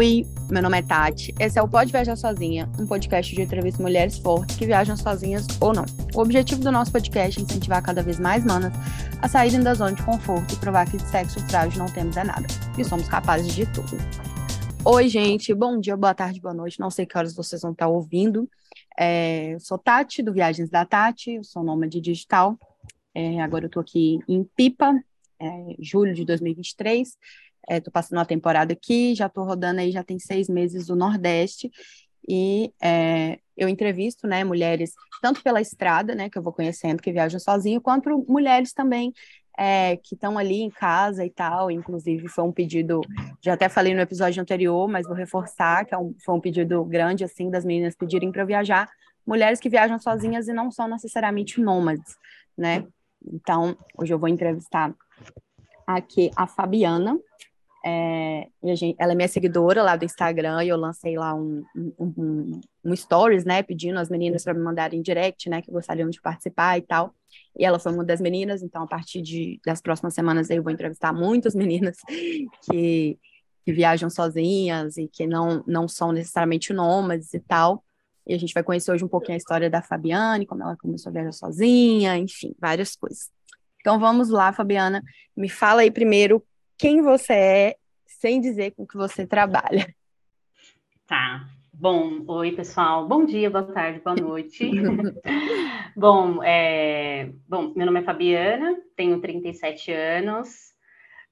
Oi, meu nome é Tati. Esse é o Pode Viajar Sozinha, um podcast de entrevista mulheres fortes que viajam sozinhas ou não. O objetivo do nosso podcast é incentivar cada vez mais manas a saírem da zona de conforto e provar que de sexo frágil não temos é nada. E somos capazes de tudo. Oi, gente. Bom dia, boa tarde, boa noite. Não sei que horas vocês vão estar ouvindo. É, sou Tati, do Viagens da Tati. Eu sou nômade digital. É, agora eu estou aqui em Pipa, é, julho de 2023. É, passando uma temporada aqui, já estou rodando aí, já tem seis meses o Nordeste, e é, eu entrevisto, né, mulheres, tanto pela estrada, né, que eu vou conhecendo, que viajam sozinho, quanto mulheres também é, que estão ali em casa e tal, inclusive foi um pedido, já até falei no episódio anterior, mas vou reforçar, que é um, foi um pedido grande, assim, das meninas pedirem para eu viajar, mulheres que viajam sozinhas e não são necessariamente nômades, né, então, hoje eu vou entrevistar aqui a Fabiana, é, gente, ela é minha seguidora lá do Instagram e eu lancei lá um, um, um, um stories, né, pedindo as meninas para me mandarem direct, né, que gostariam de participar e tal. E ela foi uma das meninas, então a partir de, das próximas semanas eu vou entrevistar muitas meninas que, que viajam sozinhas e que não, não são necessariamente nômades e tal. E a gente vai conhecer hoje um pouquinho a história da Fabiane, como ela começou a viajar sozinha, enfim, várias coisas. Então vamos lá, Fabiana, me fala aí primeiro quem você é, sem dizer com que você trabalha. Tá. Bom, oi pessoal, bom dia, boa tarde, boa noite. bom, é... bom, meu nome é Fabiana, tenho 37 anos.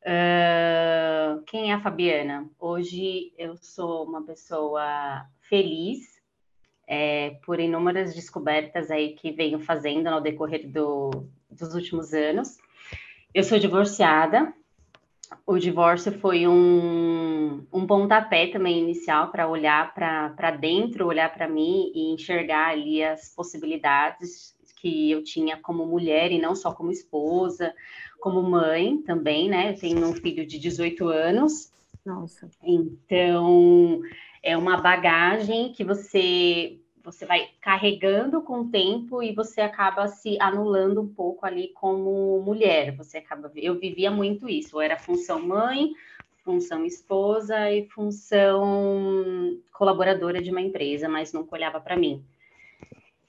Uh... Quem é a Fabiana? Hoje eu sou uma pessoa feliz é, por inúmeras descobertas aí que venho fazendo no decorrer do, dos últimos anos. Eu sou divorciada, o divórcio foi um, um pontapé também inicial para olhar para dentro, olhar para mim e enxergar ali as possibilidades que eu tinha como mulher e não só como esposa, como mãe também, né? Eu tenho um filho de 18 anos. Nossa. Então, é uma bagagem que você você vai carregando com o tempo e você acaba se anulando um pouco ali como mulher. Você acaba, eu vivia muito isso, eu era função mãe, função esposa e função colaboradora de uma empresa, mas nunca olhava para mim.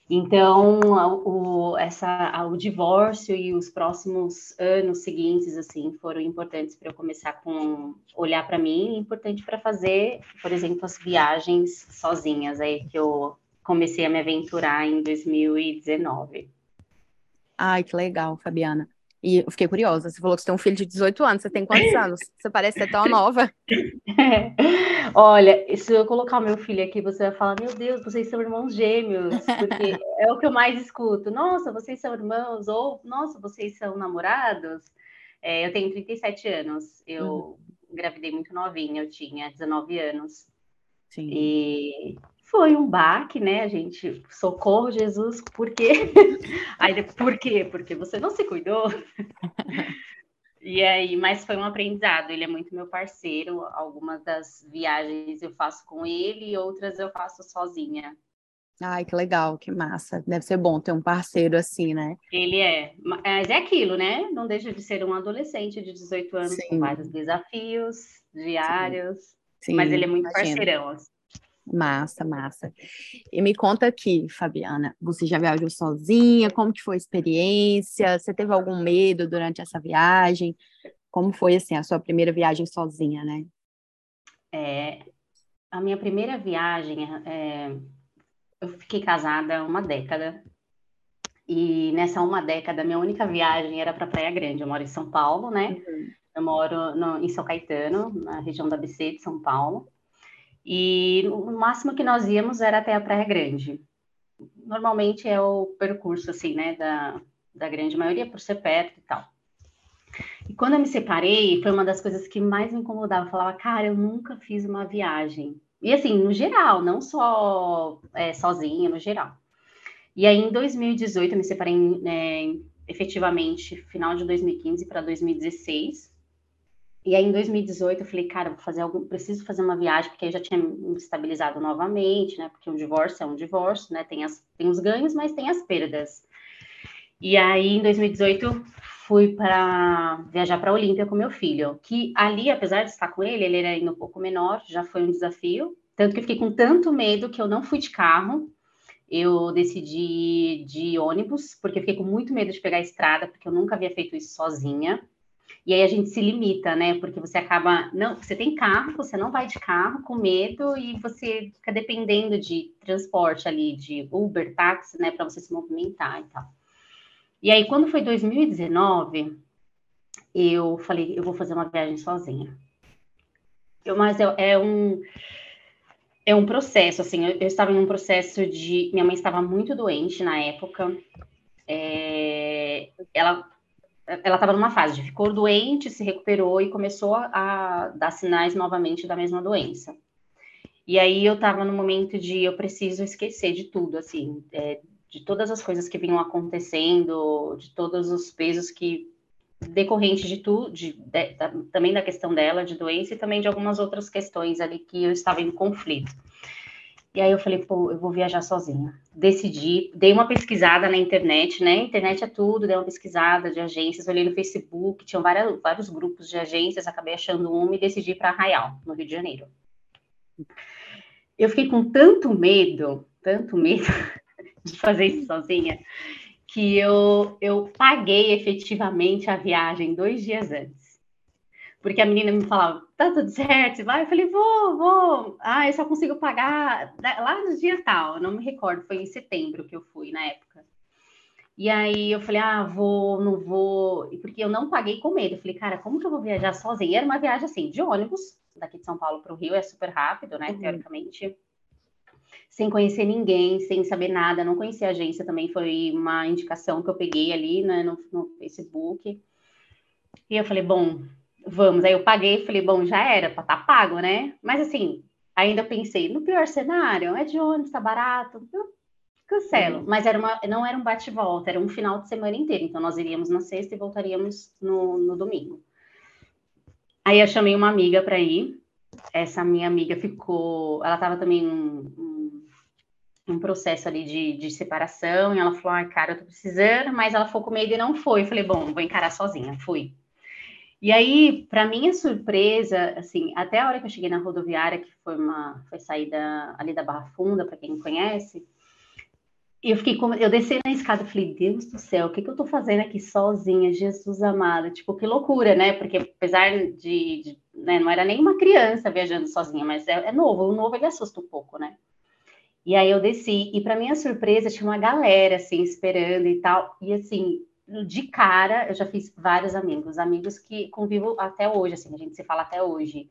Então, o, essa, o divórcio e os próximos anos seguintes, assim, foram importantes para eu começar com olhar para mim, importante para fazer, por exemplo, as viagens sozinhas, aí que eu comecei a me aventurar em 2019. Ai, que legal, Fabiana. E eu fiquei curiosa, você falou que você tem um filho de 18 anos, você tem quantos anos? Você parece ser tão nova. É. Olha, se eu colocar o meu filho aqui, você vai falar, meu Deus, vocês são irmãos gêmeos, porque é o que eu mais escuto. Nossa, vocês são irmãos, ou nossa, vocês são namorados. É, eu tenho 37 anos, eu uhum. engravidei muito novinha, eu tinha 19 anos. Sim. E foi um baque, né? A gente, socorro, Jesus, por quê? Aí, por quê? Porque você não se cuidou. e aí, mas foi um aprendizado. Ele é muito meu parceiro. Algumas das viagens eu faço com ele, outras eu faço sozinha. Ai, que legal, que massa. Deve ser bom ter um parceiro assim, né? Ele é. Mas é aquilo, né? Não deixa de ser um adolescente de 18 anos Sim. com vários desafios diários. Sim. Sim, mas ele é muito imagino. parceirão. Assim. Massa, massa. E me conta aqui, Fabiana, você já viajou sozinha? Como que foi a experiência? Você teve algum medo durante essa viagem? Como foi, assim, a sua primeira viagem sozinha, né? É, a minha primeira viagem, é, eu fiquei casada uma década. E nessa uma década, minha única viagem era para Praia Grande. Eu moro em São Paulo, né? Uhum. Eu moro no, em São Caetano, na região da ABC de São Paulo. E o máximo que nós íamos era até a Praia Grande. Normalmente é o percurso, assim, né, da, da grande maioria, por ser perto e tal. E quando eu me separei, foi uma das coisas que mais me incomodava. Eu falava, cara, eu nunca fiz uma viagem. E assim, no geral, não só é, sozinha, no geral. E aí, em 2018, eu me separei né, efetivamente final de 2015 para 2016. E aí, em 2018, eu falei, cara, vou fazer algo, preciso fazer uma viagem, porque eu já tinha me estabilizado novamente, né? Porque um divórcio é um divórcio, né? Tem, as, tem os ganhos, mas tem as perdas. E aí, em 2018, fui para viajar para Olímpia com meu filho, que ali, apesar de estar com ele, ele era ainda um pouco menor, já foi um desafio, tanto que eu fiquei com tanto medo que eu não fui de carro, eu decidi de ônibus, porque eu fiquei com muito medo de pegar a estrada, porque eu nunca havia feito isso sozinha. E aí a gente se limita, né? Porque você acaba. Não, você tem carro, você não vai de carro com medo e você fica dependendo de transporte ali, de Uber, táxi, né? Para você se movimentar e tal. E aí, quando foi 2019, eu falei, eu vou fazer uma viagem sozinha. Eu, mas é, é um é um processo, assim, eu, eu, estava em um processo de. Minha mãe estava muito doente na época. É, ela ela estava numa fase de ficou doente, se recuperou e começou a, dar sinais novamente da mesma doença. E aí eu estava no momento de eu preciso esquecer de tudo, assim, é, de todas as coisas que vinham acontecendo, de todos os pesos que decorrentes de tudo, de, de, também da questão dela, de doença, e também de algumas outras questões ali que eu estava em conflito. E aí eu falei, pô, eu vou viajar sozinha. Decidi, dei uma pesquisada na internet, né? Internet é tudo, dei uma pesquisada de agências, olhei no Facebook, tinham várias, vários grupos de agências, acabei achando uma e decidi para Arraial, no Rio de Janeiro. Eu fiquei com tanto medo, tanto medo de fazer isso sozinha, que eu, eu paguei efetivamente a viagem dois dias antes. Porque a menina me falava, tá tudo certo, você vai? Eu falei, vou, vou. Ah, eu só consigo pagar lá no dia tal, não me recordo, foi em setembro que eu fui na época. E aí eu falei, ah, vou, não vou, porque eu não paguei com medo. Eu falei, cara, como que eu vou viajar sozinha? E era uma viagem assim, de ônibus, daqui de São Paulo para o Rio, é super rápido, né, uhum. teoricamente. Sem conhecer ninguém, sem saber nada, não conhecia a agência também, foi uma indicação que eu peguei ali né, no, no Facebook. E eu falei, bom, vamos. Aí eu paguei falei, bom, já era, para tá pago, né? Mas assim, ainda pensei, no pior cenário, é de ônibus, tá barato, cancelo. Uhum. Mas era uma, não era um bate-volta, era um final de semana inteiro. Então nós iríamos na sexta e voltaríamos no, no domingo. Aí eu chamei uma amiga para ir. Essa minha amiga ficou, ela estava também um, um, um, processo ali de, de separação, e ela falou, ai, cara, eu tô precisando, mas ela ficou com medo e não foi. Eu falei, bom, vou encarar sozinha, fui. E aí, para minha surpresa, assim, até a hora que eu cheguei na rodoviária, que foi uma foi saída ali da Barra Funda, para quem conhece, eu fiquei com, eu desci na escada e falei, Deus do céu, o que, que eu tô fazendo aqui sozinha, Jesus amado? Tipo, que loucura, né? Porque apesar de, de né, não era nem uma criança viajando sozinha, mas é, é novo, o novo ele assusta um pouco, né? E aí eu desci, e para minha surpresa, tinha uma galera, assim, esperando e tal, e assim, de cara, eu já fiz vários amigos, amigos que convivo até hoje, assim, a gente se fala até hoje.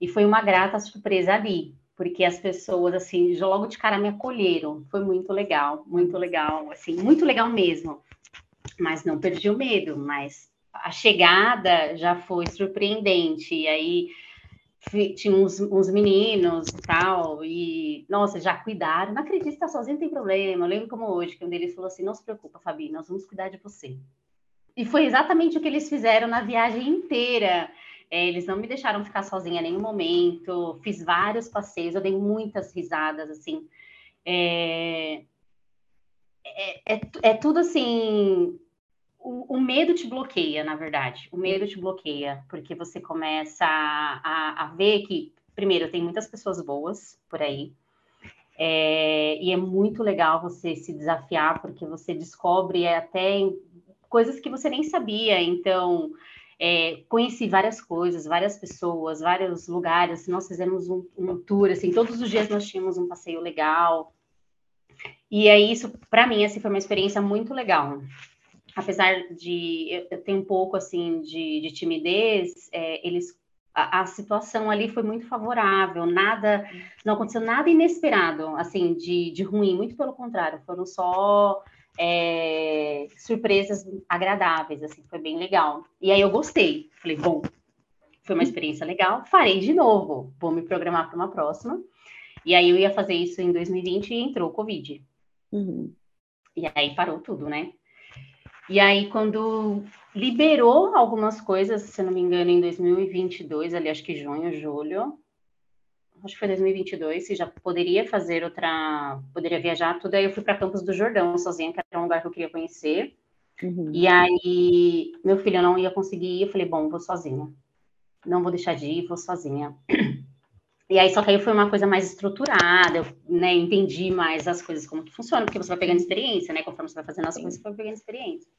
E foi uma grata surpresa ali, porque as pessoas, assim, logo de cara me acolheram. Foi muito legal, muito legal, assim, muito legal mesmo. Mas não perdi o medo, mas a chegada já foi surpreendente. E aí tinha uns, uns, meninos e tal, e, nossa, já cuidaram, não acredito que tá sozinho, tem problema, eu lembro como hoje, que um deles falou assim, não se preocupa, Fabi, nós vamos cuidar de você. E foi exatamente o que eles fizeram na viagem inteira, é, eles não me deixaram ficar sozinha em nenhum momento, fiz vários passeios, eu dei muitas risadas, assim, é, é, é, é tudo assim, o, o, medo te bloqueia, na verdade. O medo te bloqueia, porque você começa a, a ver que, primeiro, tem muitas pessoas boas por aí. É, e é muito legal você se desafiar, porque você descobre até coisas que você nem sabia. Então, é, conheci várias coisas, várias pessoas, vários lugares. Nós fizemos um, um tour, assim, todos os dias nós tínhamos um passeio legal. E é isso, para mim, assim, foi uma experiência muito legal apesar de eu ter um pouco assim de, de timidez, é, eles a, a, situação ali foi muito favorável, nada, não aconteceu nada inesperado, assim, de, de ruim, muito pelo contrário, foram só é, surpresas agradáveis, assim, foi bem legal. E aí eu gostei, falei, bom, foi uma experiência legal, farei de novo, vou me programar para uma próxima. E aí eu ia fazer isso em 2020 e entrou o Covid. Uhum. E aí parou tudo, né? E aí, quando liberou algumas coisas, se não me engano, em 2022, ali acho que junho, julho, acho que foi 2022, se já poderia fazer outra, poderia viajar tudo, aí eu fui para Campos do Jordão sozinha, que era um lugar que eu queria conhecer. Uhum. E aí, meu filho não ia conseguir, eu falei, bom, vou sozinha. Não vou deixar de ir, vou sozinha. E aí, só que aí foi uma coisa mais estruturada, eu né, entendi mais as coisas como que funcionam, porque você vai pegando experiência, né? Conforme você vai fazendo as coisas, você vai pegando experiência.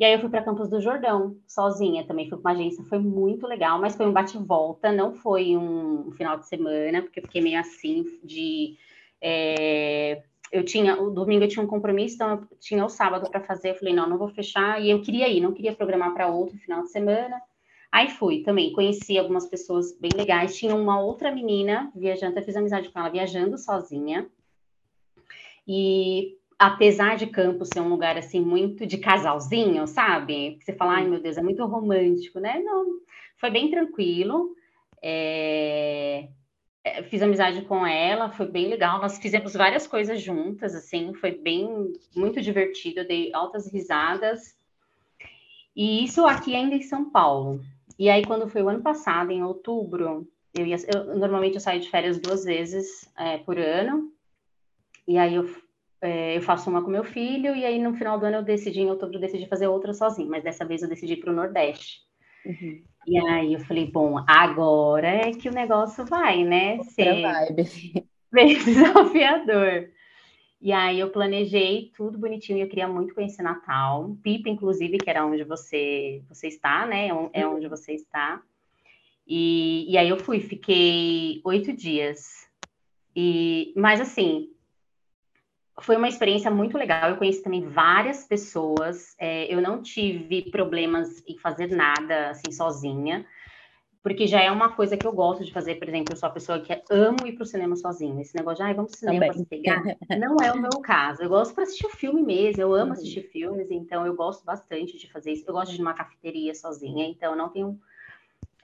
E aí eu fui para Campos do Jordão, sozinha também, fui com uma agência, foi muito legal, mas foi um bate-volta, não foi um final de semana, porque eu fiquei meio assim de. É, eu tinha, o domingo eu tinha um compromisso, então eu tinha o sábado para fazer, eu falei, não, não vou fechar, e eu queria ir, não queria programar para outro final de semana. Aí fui também, conheci algumas pessoas bem legais. Tinha uma outra menina viajando, eu fiz amizade com ela viajando sozinha. E apesar de Campos ser um lugar assim muito de casalzinho, sabe? Você fala, ai meu Deus, é muito romântico, né? Não, foi bem tranquilo. É... é fiz amizade com ela, foi bem legal. Nós fizemos várias coisas juntas, assim, foi bem muito divertido, eu dei altas risadas. E isso aqui ainda em São Paulo. E aí, quando foi o ano passado, em outubro, eu ia. Eu, normalmente eu saio de férias duas vezes é, por ano. E aí eu, é, eu faço uma com meu filho, e aí no final do ano eu decidi, em outubro, eu decidi fazer outra sozinho, mas dessa vez eu decidi para o Nordeste. Uhum. E aí eu falei, bom, agora é que o negócio vai, né? Ser bem desafiador. E aí eu planejei tudo bonitinho eu queria muito conhecer Natal. Pipa, inclusive, que era onde você, você está, né? É, é onde você está. E, e aí eu fui, fiquei oito dias. E, mas assim, foi uma experiência muito legal. Eu conheci também várias pessoas. É, eu não tive problemas em fazer nada assim sozinha porque já é uma coisa que eu gosto de fazer, por exemplo, eu sou a pessoa que amo ir para o cinema sozinho. Esse negócio de, ai, vamos pro cinema para se pegar, não é o meu caso. Eu gosto para assistir filme mesmo, eu amo uhum. assistir filmes, então eu gosto bastante de fazer isso. Eu gosto de ir numa cafeteria sozinha, então não tenho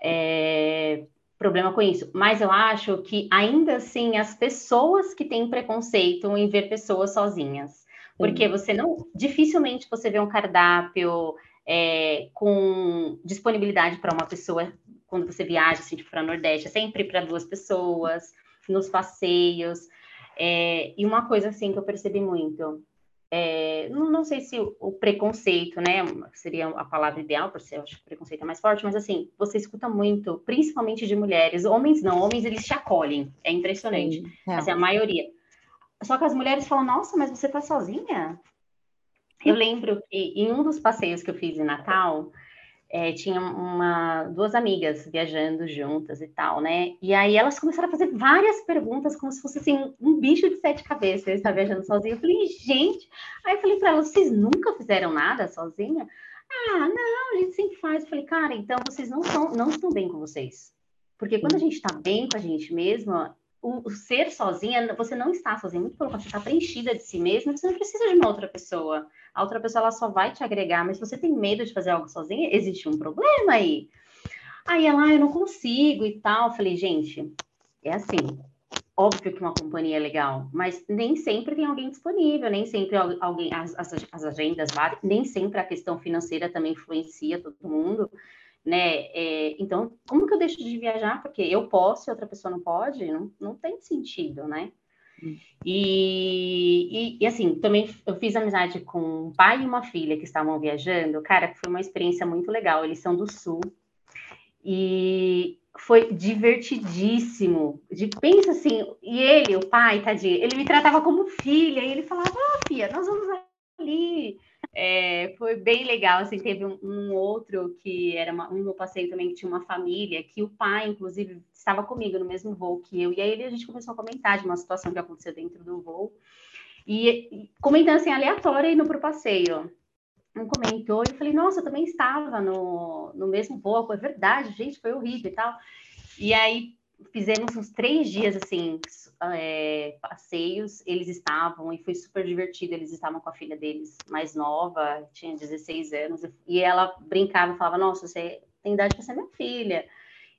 é, problema com isso. Mas eu acho que ainda assim as pessoas que têm preconceito em ver pessoas sozinhas. Porque você não, dificilmente você vê um cardápio é, com disponibilidade para uma pessoa quando você viaja assim, tipo, para o Nordeste, é sempre para duas pessoas, nos passeios. É, e uma coisa assim que eu percebi muito, é, não, não, sei se o, o, preconceito, né, seria a palavra ideal, porque eu acho que o preconceito é mais forte, mas assim, você escuta muito, principalmente de mulheres, homens não, homens eles te acolhem, é impressionante, Sim, é. assim, a maioria. Só que as mulheres falam, nossa, mas você tá sozinha? Eu lembro que em um dos passeios que eu fiz em Natal, é, tinha uma, duas amigas viajando juntas e tal, né? E aí elas começaram a fazer várias perguntas, como se fosse assim, um bicho de sete cabeças, estar viajando sozinha. Eu falei, gente, aí eu falei para elas, vocês nunca fizeram nada sozinha? Ah, não, a gente sempre faz. Eu falei, cara, então vocês não, são, não estão bem com vocês. Porque quando a gente está bem com a gente mesma, o, ser sozinha, você não está sozinha, muito pelo contrário, você está preenchida de si mesma, você não precisa de uma outra pessoa. A outra pessoa ela só vai te agregar, mas se você tem medo de fazer algo sozinha, existe um problema aí. Aí ela, ah, eu não consigo e tal. Falei, gente, é assim, óbvio que uma companhia é legal, mas nem sempre tem alguém disponível, nem sempre alguém, as, as, as agendas, nem sempre a questão financeira também influencia todo mundo né? É, então, como que eu deixo de viajar? Porque eu posso e outra pessoa não pode? Não, não tem sentido, né? E, e, e, assim, também eu fiz amizade com um pai e uma filha que estavam viajando. Cara, foi uma experiência muito legal. Eles são do sul. E foi divertidíssimo. De, pensa assim, e ele, o pai, tadinho, ele me tratava como filha, e ele falava, ah, filha, nós vamos ali é, foi bem legal, assim, teve um, um outro que era uma, um passeio também que tinha uma família, que o pai, inclusive, estava comigo no mesmo voo que eu, e aí a gente começou a comentar de uma situação que aconteceu dentro do voo, e, comentando assim, aleatório, indo para o passeio. Um comentou e eu falei, nossa, eu também estava no, no mesmo voo, é verdade, gente, foi horrível e tal. E aí fizemos uns três dias assim, é, passeios, eles estavam e foi super divertido. Eles estavam com a filha deles mais nova, tinha 16 anos, e ela brincava falava: Nossa, você tem idade para ser minha filha.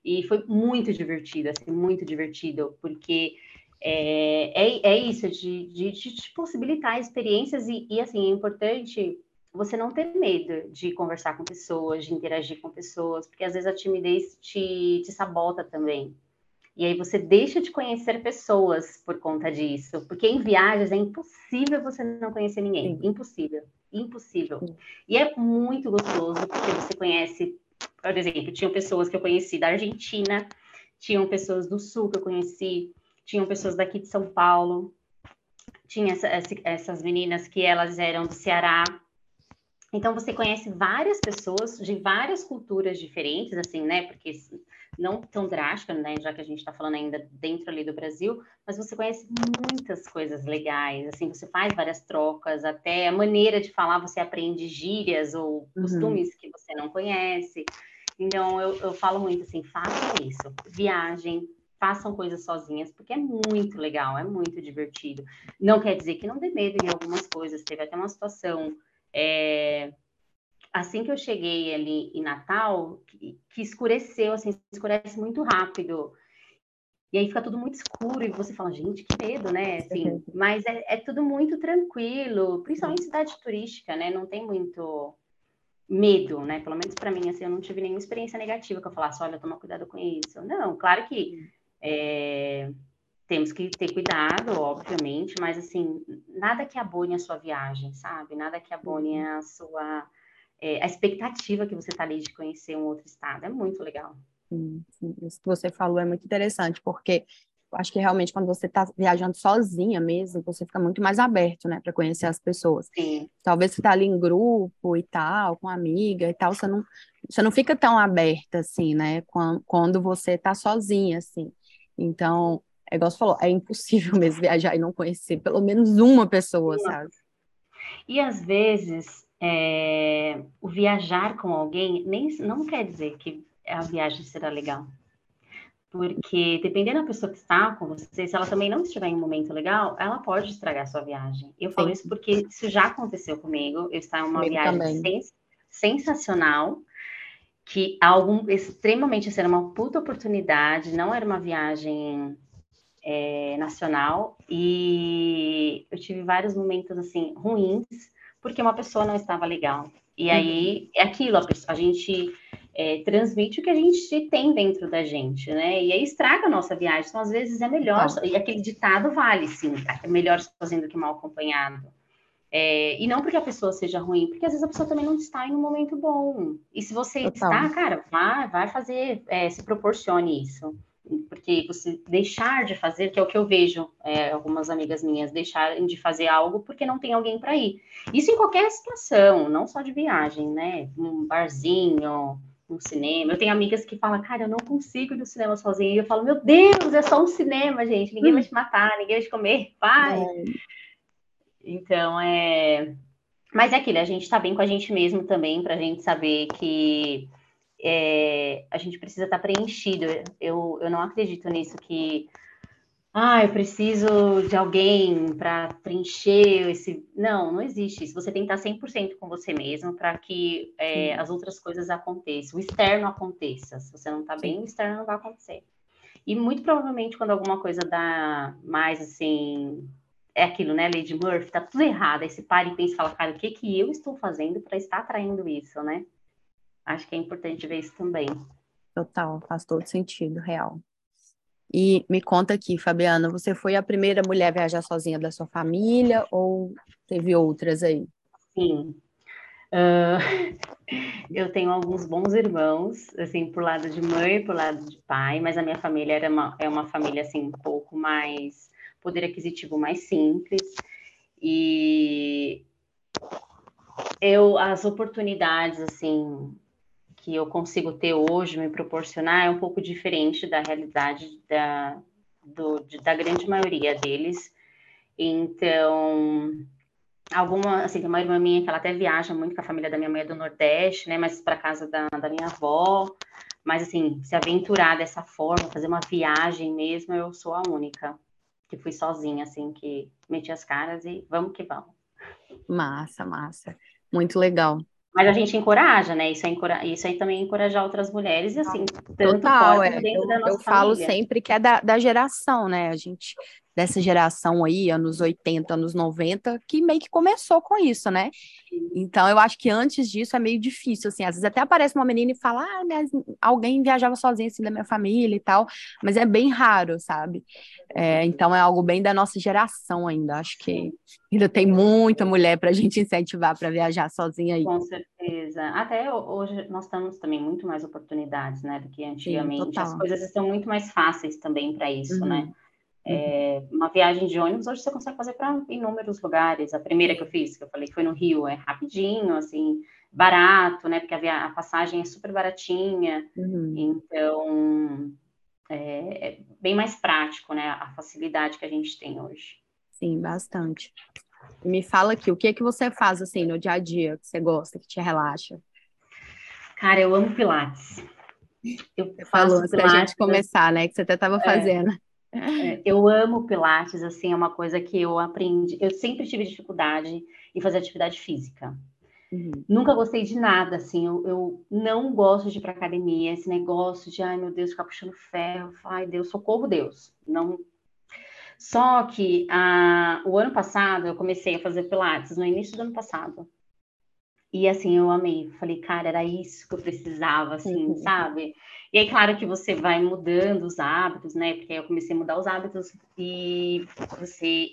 E foi muito divertido, assim, muito divertido, porque é, é, é isso, de, de, de, te possibilitar experiências, e, e assim, é importante você não ter medo de conversar com pessoas, de interagir com pessoas, porque às vezes a timidez te, te sabota também. E aí você deixa de conhecer pessoas por conta disso. Porque em viagens é impossível você não conhecer ninguém. Sim. Impossível. impossível. E é muito gostoso, porque você conhece, por exemplo, tinham pessoas que eu conheci da Argentina, tinham pessoas do Sul que eu conheci, tinham pessoas daqui de São Paulo, tinha essa, essas meninas que elas eram do Ceará. Então você conhece várias pessoas de várias culturas diferentes, assim, né? Porque não tão drástica, né? Já que a gente está falando ainda dentro ali do Brasil, mas você conhece muitas coisas legais, assim, você faz várias trocas, até a maneira de falar, você aprende gírias ou uhum. costumes uhum. que você não conhece. Então eu, eu falo muito assim, façam isso, viagem, façam coisas sozinhas, porque é muito legal, é muito divertido. Não quer dizer que não dê medo em algumas coisas. Teve até uma situação. É... Assim que eu cheguei ali em Natal, que, que escureceu, assim, escurece muito rápido. E aí fica tudo muito escuro e você fala, gente, que medo, né? Assim, mas é, é tudo muito tranquilo, principalmente cidade turística, né? Não tem muito medo, né? Pelo menos para mim, assim, eu não tive nenhuma experiência negativa que eu falasse, olha, toma cuidado com isso. Não, claro que é, temos que ter cuidado, obviamente, mas assim, nada que abone a sua viagem, sabe? Nada que abone uhum. a sua é, a expectativa que você está ali de conhecer um outro estado. É muito legal. Sim, sim. Isso que você falou é muito interessante, porque eu acho que realmente quando você está viajando sozinha mesmo, você fica muito mais aberto, né, para conhecer as pessoas. Sim. Talvez você tá ali em grupo e tal, com amiga e tal, você não, você não fica tão aberta assim, né, quando, você está sozinha, assim. Então, é igual você falou, é impossível mesmo viajar e não conhecer pelo menos uma pessoa, sabe? E às vezes, é, o viajar com alguém nem, não quer dizer que a viagem será legal. Porque dependendo da pessoa que está com você, se ela também não estiver em um momento legal, ela pode estragar sua viagem. Eu falo Sim. isso porque isso já aconteceu comigo. Eu estava em uma comigo viagem sens sensacional, que algo extremamente, assim, era uma puta oportunidade, não era uma viagem é, nacional, e eu tive vários momentos, assim, ruins, porque uma pessoa não estava legal. E aí, uhum. é aquilo, a, gente é, transmite o que a gente tem dentro da gente, né? E aí estraga a nossa viagem. Então, às vezes, é melhor, e aquele ditado vale, sim, é melhor sozinho do que mal acompanhado. É, e não porque a pessoa seja ruim, porque às vezes a pessoa também não está em um momento bom. E se você Total. está, cara, vai, vai fazer, é, se proporcione isso. Porque você deixar de fazer, que é o que eu vejo é, algumas amigas minhas deixarem de fazer algo porque não tem alguém para ir. Isso em qualquer situação, não só de viagem, né? Um barzinho, um cinema. Eu tenho amigas que falam, cara, eu não consigo ir no cinema sozinha. E eu falo, meu Deus, é só um cinema, gente. Ninguém hum. vai te matar, ninguém vai te comer, vai. É. Então, é. Mas é aquilo, a gente está bem com a gente mesmo também, para a gente saber que é, a gente precisa estar tá preenchido. Eu, eu não acredito nisso que. Ah, eu preciso de alguém para preencher esse. Não, não existe isso. Você tem que estar 100% com você mesmo para que é, as outras coisas aconteçam, o externo aconteça. Se você não está bem, o externo não vai acontecer. E muito provavelmente, quando alguma coisa dá mais assim, é aquilo, né, Lady Murphy, tá tudo errado. Aí você para e pensa e fala, cara, o que que eu estou fazendo para estar atraindo isso, né? Acho que é importante ver isso também. Total, faz todo sentido, real. E me conta aqui, Fabiana, você foi a primeira mulher a viajar sozinha da sua família ou teve outras aí? Sim. Uh, eu tenho alguns bons irmãos, assim, por lado de mãe e por lado de pai, mas a minha família era uma, é uma família, assim, um pouco mais poder aquisitivo mais simples e eu as oportunidades assim que eu consigo ter hoje me proporcionar é um pouco diferente da realidade da do, de, da grande maioria deles então alguma assim tem uma irmã minha que ela até viaja muito com a família da minha mãe do Nordeste né mas para casa da, da minha avó mas assim se aventurar dessa forma fazer uma viagem mesmo eu sou a única que fui sozinha, assim, que meti as caras e vamos que vamos. Massa, massa. Muito legal. Mas a gente encoraja, né? Isso, é encora... Isso aí também é encorajar outras mulheres, e assim, tanto Total, fora é. dentro eu, da nossa Eu família. falo sempre que é da, da geração, né? A gente dessa geração aí, anos 80, anos 90, que meio que começou com isso, né? Então, eu acho que antes disso é meio difícil, assim, às vezes até aparece uma menina e fala, ah, mas alguém viajava sozinha, assim, da minha família e tal, mas é bem raro, sabe? É, então, é algo bem da nossa geração ainda, acho que ainda tem muita mulher para a gente incentivar para viajar sozinha aí. Com certeza. Até hoje nós temos também muito mais oportunidades, né, do que antigamente. Sim, As coisas estão muito mais fáceis também para isso, né? uhum. né? É, uma viagem de ônibus hoje você consegue fazer para inúmeros lugares. A primeira que eu fiz, que eu falei que foi no Rio, é rapidinho, assim, barato, né? Porque a, a passagem é super baratinha. Uhum. Então, é, é, bem mais prático, né? A facilidade que a gente tem hoje. Sim, bastante. Me fala aqui, o que é que você faz, assim, no dia a dia, que você gosta, que te relaxa? Cara, eu amo Pilates. Eu falou antes da gente começar, né? Que você até estava é. fazendo. É, eu amo Pilates, assim, é uma coisa que eu aprendi. Eu sempre tive dificuldade em fazer atividade física. Uhum. Nunca gostei de nada, assim, eu, eu, não gosto de ir para academia, esse negócio de, ai meu Deus, ficar puxando ferro, ai Deus, socorro Deus, não. Só que a, o ano passado eu comecei a fazer Pilates, no início do ano passado. E assim, eu amei, falei, cara, era isso que eu precisava, assim, uhum. sabe? E aí, claro que você vai mudando os hábitos, né? Porque eu comecei a mudar os hábitos e você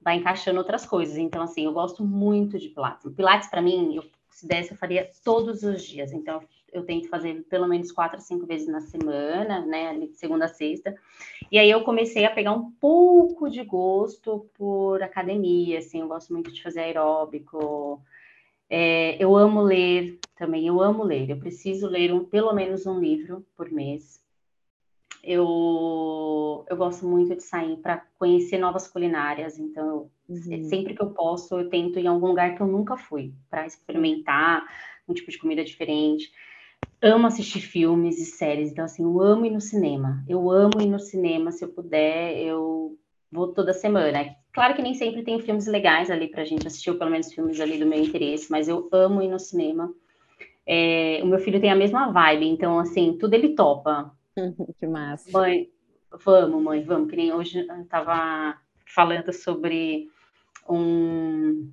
vai encaixando outras coisas. Então, assim, eu gosto muito de Pilates. Pilates, para mim, eu, se desse, eu faria todos os dias. Então, eu tento fazer pelo menos quatro, cinco vezes na semana, né? De segunda a sexta. E aí eu comecei a pegar um pouco de gosto por academia, assim, eu gosto muito de fazer aeróbico. É, eu amo ler também, eu amo ler. Eu preciso ler um, pelo menos um livro por mês. Eu, eu gosto muito de sair para conhecer novas culinárias, então uhum. sempre que eu posso, eu tento ir em algum lugar que eu nunca fui para experimentar um tipo de comida diferente. Amo assistir filmes e séries, então assim, eu amo ir no cinema. Eu amo ir no cinema, se eu puder, eu vou toda semana. Claro que nem sempre tem filmes legais ali para a gente assistir, ou pelo menos filmes ali do meu interesse, mas eu amo ir no cinema. É, o meu filho tem a mesma vibe, então, assim, tudo ele topa. que massa. Mãe, vamos, mãe, vamos. Que nem hoje eu estava falando sobre um.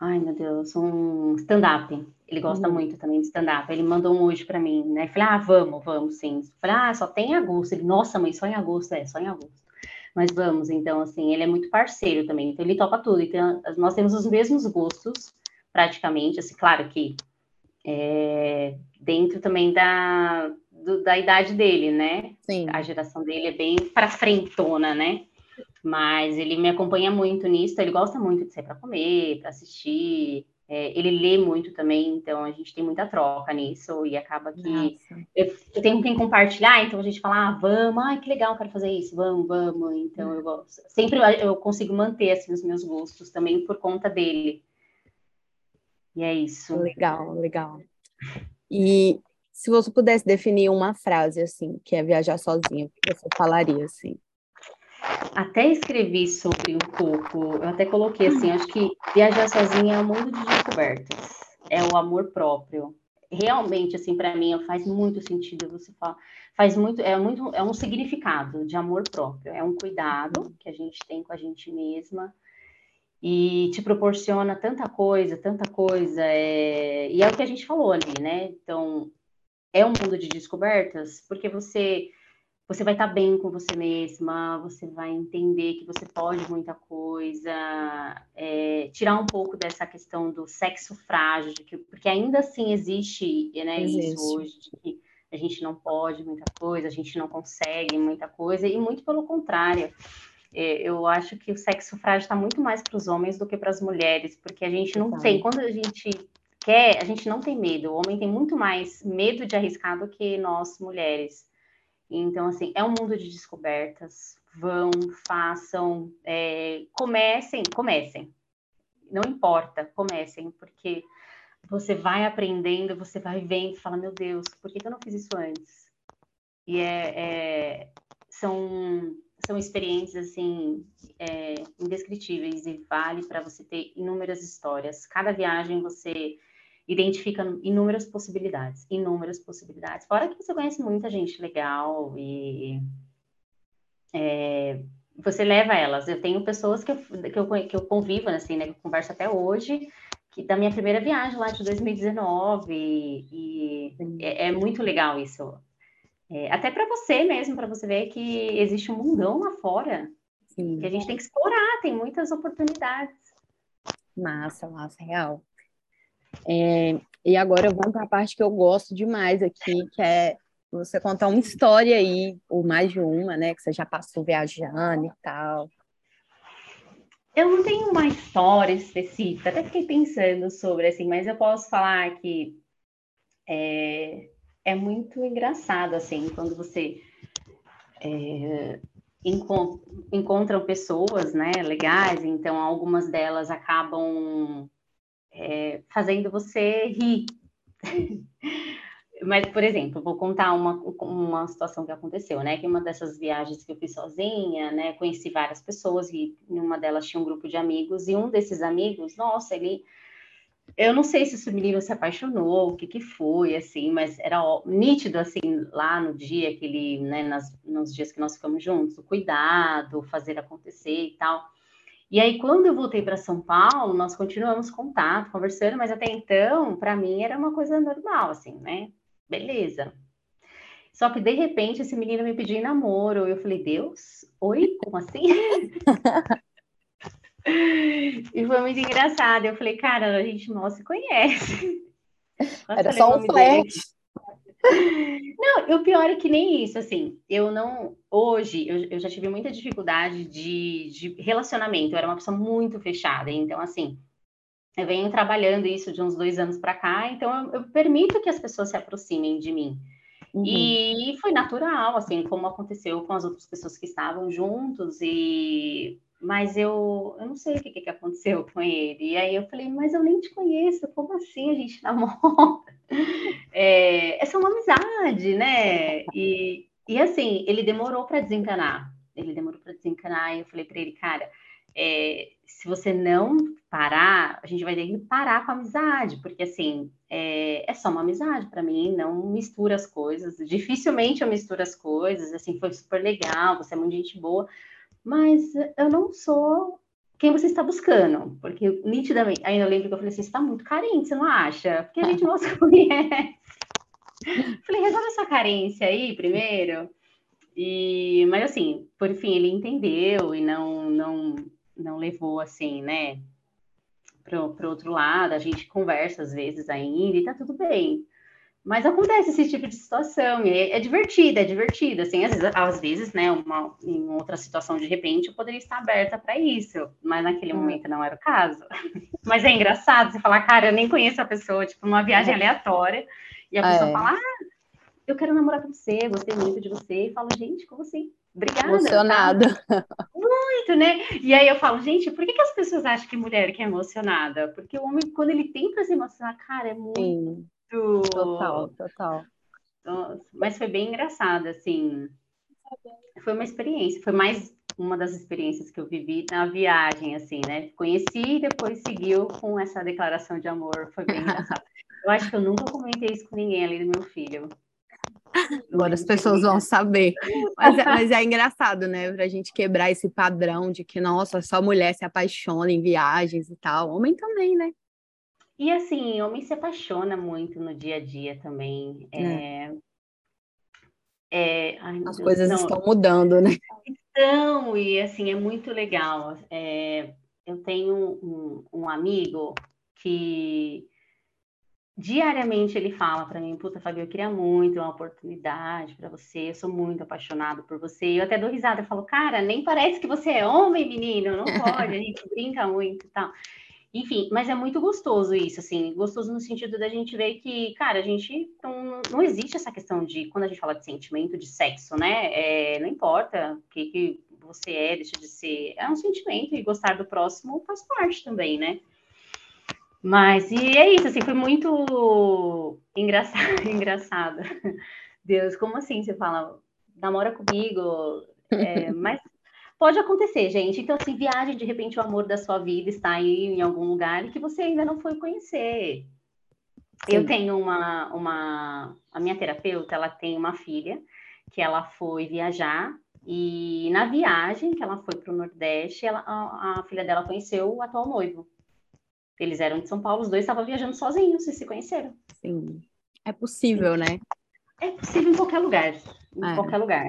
Ai, meu Deus, um stand-up. Ele gosta uhum. muito também de stand-up. Ele mandou um hoje para mim, né? Eu falei, ah, vamos, vamos, sim. Eu falei, ah, só tem em agosto. Ele, nossa, mãe, só em agosto. É, só em agosto mas vamos, então, assim, ele é muito parceiro também, então ele topa tudo, então nós temos os mesmos gostos, praticamente, assim, claro que é, dentro também da, do, da idade dele, né? Sim. A geração dele é bem para frentona, né? Mas ele me acompanha muito nisso, ele gosta muito de sair para comer, para assistir, é, ele lê muito também, então a gente tem muita troca nisso e acaba que eu, eu, tenho quem compartilhar, então a gente fala, ah, vamos, ai que legal, quero fazer isso, vamos, vamos. Então eu gosto. Sempre eu consigo manter assim, os meus gostos também por conta dele. E é isso. Legal, legal. E se você pudesse definir uma frase assim, que é viajar sozinha, o que você falaria assim? Até escrevi sobre um pouco, eu até coloquei assim, acho que viajar sozinha é um mundo de descobertas, é o amor próprio. Realmente, assim, para mim, faz muito sentido você falar, faz muito, é muito, é um significado de amor próprio, é um cuidado que a gente tem com a gente mesma e te proporciona tanta coisa, tanta coisa, é... e é o que a gente falou ali, né? Então, é um mundo de descobertas, porque você você vai estar bem com você mesma, você vai entender que você pode muita coisa, é, tirar um pouco dessa questão do sexo frágil, que, porque ainda assim existe, né, existe. isso hoje, de que a gente não pode muita coisa, a gente não consegue muita coisa, e muito pelo contrário. É, eu acho que o sexo frágil está muito mais para os homens do que para as mulheres, porque a gente não tem, quando a gente quer, a gente não tem medo, o homem tem muito mais medo de arriscar do que nós mulheres. Então, assim, é um mundo de descobertas. Vão, façam, é, comecem, comecem. Não importa, comecem, porque você vai aprendendo, você vai vendo, fala, meu Deus, por que, eu não fiz isso antes? E é, é são, são experiências, assim, é, indescritíveis e vale para você ter inúmeras histórias. Cada viagem você identifica inúmeras possibilidades, inúmeras possibilidades. Fora que você conhece muita gente legal e é, você leva elas. Eu tenho pessoas que eu, que eu, que eu convivo, assim, né? Que eu converso até hoje, que da minha primeira viagem lá de 2019, e, e é, é, muito legal isso. É, até para você mesmo, para você ver que existe um mundão lá fora Sim. que a gente tem que explorar, tem muitas oportunidades. Massa, massa, real. É, e agora vamos para a parte que eu gosto demais aqui, que é você contar uma história aí, ou mais de uma, né, que você já passou viajando e tal. Eu não tenho uma história específica, até fiquei pensando sobre, assim, mas eu posso falar que é, é muito engraçado, assim, quando você é, encontram pessoas, né, legais, então algumas delas acabam é, fazendo você rir. Mas, por exemplo, vou contar uma, uma situação que aconteceu, né? Que uma dessas viagens que eu fiz sozinha, né? Conheci várias pessoas e uma delas tinha um grupo de amigos e um desses amigos, nossa, ele eu não sei se esse menino se apaixonou, o que que foi, assim, mas era nítido, assim, lá no dia que ele, né, nas, nos dias que nós ficamos juntos, o cuidado, fazer acontecer e tal. E aí, quando eu voltei para São Paulo, nós continuamos contato, conversando, mas até então, para mim, era uma coisa normal, assim, né? Beleza. Só que, de repente, esse menino me pediu em namoro. Eu falei, Deus, oi, como assim? e foi muito engraçado. Eu falei, cara, a gente mal se conhece. Era só um flash. Não, o pior é que nem isso, assim, eu não, hoje, eu, eu já tive muita dificuldade de, de relacionamento, eu era uma pessoa muito fechada, então, assim, eu venho trabalhando isso de uns dois anos para cá, então eu, eu, permito que as pessoas se aproximem de mim. Uhum. E foi natural, assim, como aconteceu com as outras pessoas que estavam juntos, e mas eu, eu não sei o que, que aconteceu com ele. E aí eu falei, mas eu nem te conheço, como assim a gente namora? É, essa é uma amizade, né? E, e assim, ele demorou para desencanar. Ele demorou para desencanar, e eu falei para ele, cara, é, se você não parar, a gente vai ter que parar com a amizade, porque assim, é, é só uma amizade para mim, não mistura as coisas. Dificilmente eu misturo as coisas, assim, foi super legal, você é muito gente boa, mas eu não sou quem você está buscando, porque nitidamente, ainda lembro que eu falei assim, você está muito carente, você não acha? Porque a gente não se conhece. Falei, resolve essa carência aí primeiro. E, mas assim, por fim, ele entendeu e não, não, não levou assim, né, para outro lado. A gente conversa às vezes ainda e tá tudo bem. Mas acontece esse tipo de situação, e é, é divertida, é divertida, assim, às vezes, às vezes, né, uma, em outra situação, de repente, eu poderia estar aberta para isso, mas naquele hum. momento não era o caso. mas é engraçado você falar, cara, eu nem conheço a pessoa, tipo, numa viagem aleatória, e a pessoa é. fala, ah, eu quero namorar com você, gostei muito de você, e falo, gente, como assim? Obrigada. Emocionada. Tá? Muito, né? E aí eu falo, gente, por que, que as pessoas acham que mulher que é emocionada? Porque o homem, quando ele tem pra se emocionar, cara, é muito... Sim Total, total. Mas foi bem engraçado, assim. Foi uma experiência, foi mais uma das experiências que eu vivi na viagem, assim, né? Conheci e depois seguiu com essa declaração de amor, foi bem engraçado. Eu acho que eu nunca comentei isso com ninguém além do meu filho. Agora as pessoas vão saber. Mas é, mas é engraçado, né? Pra gente quebrar esse padrão de que, nossa, só mulher se apaixona em viagens e tal. Homem também, né? E assim, homem se apaixona muito no dia a dia também. É. É... É... Ai, As Deus, coisas não. estão mudando, né? Estão, e assim, é muito legal. É... Eu tenho um, um amigo que diariamente ele fala para mim, puta, Fabio, eu queria muito uma oportunidade para você, eu sou muito apaixonado por você. Eu até dou risada, eu falo, cara, nem parece que você é homem, menino, não pode, a gente brinca muito e tal. Enfim, mas é muito gostoso isso, assim, gostoso no sentido da gente ver que, cara, a gente não, não existe essa questão de, quando a gente fala de sentimento, de sexo, né? É, não importa o que, que você é, deixa de ser, é um sentimento e gostar do próximo faz parte também, né? Mas, e é isso, assim, foi muito engraçado, engraçado. Deus, como assim você fala, namora comigo, é, mas Pode acontecer, gente. Então, assim, viagem, de repente, o amor da sua vida está aí em algum lugar que você ainda não foi conhecer. Sim. Eu tenho uma, uma... A minha terapeuta, ela tem uma filha que ela foi viajar E na viagem que ela foi para o Nordeste, ela, a, a, filha dela conheceu o atual noivo. Eles eram de São Paulo, os dois estavam viajando sozinhos e se conheceram. Sim. É possível, né? É possível em qualquer lugar. Em é. qualquer lugar.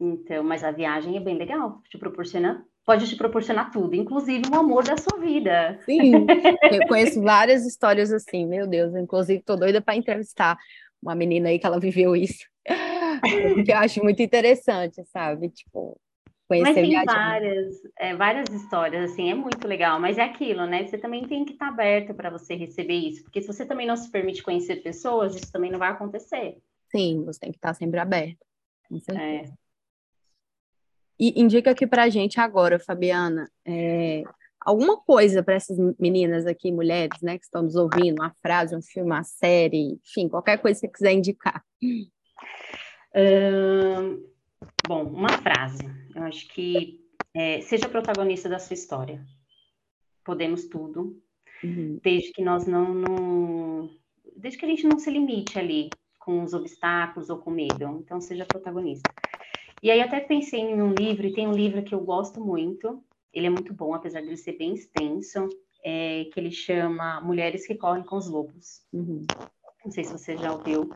Então, mas a viagem é bem legal, te proporciona, pode te proporcionar tudo, inclusive o amor da sua vida. Sim, eu conheço várias histórias assim, meu Deus, inclusive tô doida para entrevistar uma menina aí que ela viveu isso. que eu acho muito interessante, sabe? Tipo, conhecer Mas tem várias, é, várias histórias, assim, é muito legal, mas é aquilo, né? Você também tem que estar aberto para você receber isso, porque se você também não se permite conhecer pessoas, isso também não vai acontecer. Sim, você tem que estar sempre aberto. Com certeza. É. E indica aqui para a gente agora, Fabiana, é, alguma coisa para essas meninas aqui, mulheres, né, que estão nos ouvindo, uma frase, um filme, uma série, enfim, qualquer coisa que você quiser indicar. Bom, uma frase. Eu acho que é, seja protagonista da sua história. Podemos tudo, uhum. desde que nós não, não, desde que a gente não se limite ali com os obstáculos ou com medo. Então, seja protagonista. E aí até pensei em um livro, e tem um livro que eu gosto muito, ele é muito bom, apesar de ser bem extenso, é, que ele chama Mulheres que Correm com os Lobos. Uhum. Não sei se você já ouviu.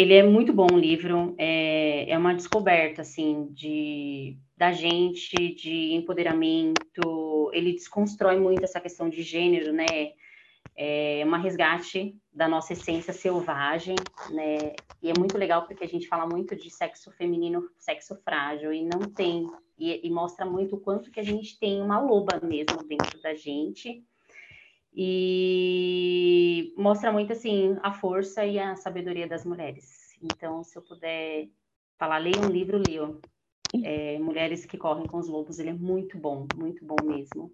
Ele é muito bom o livro, é, é uma descoberta, assim, de, da gente, de empoderamento, ele desconstrói muito essa questão de gênero, né? é uma resgate da nossa essência selvagem, né? E é muito legal porque a gente fala muito de sexo feminino, sexo frágil, e não tem, e, e mostra muito o quanto que a gente tem uma loba mesmo dentro da gente. E mostra muito, assim, a força e a sabedoria das mulheres. Então, se eu puder falar, leia um livro, leia. É, Mulheres que Correm com os Lobos, ele é muito bom, muito bom mesmo.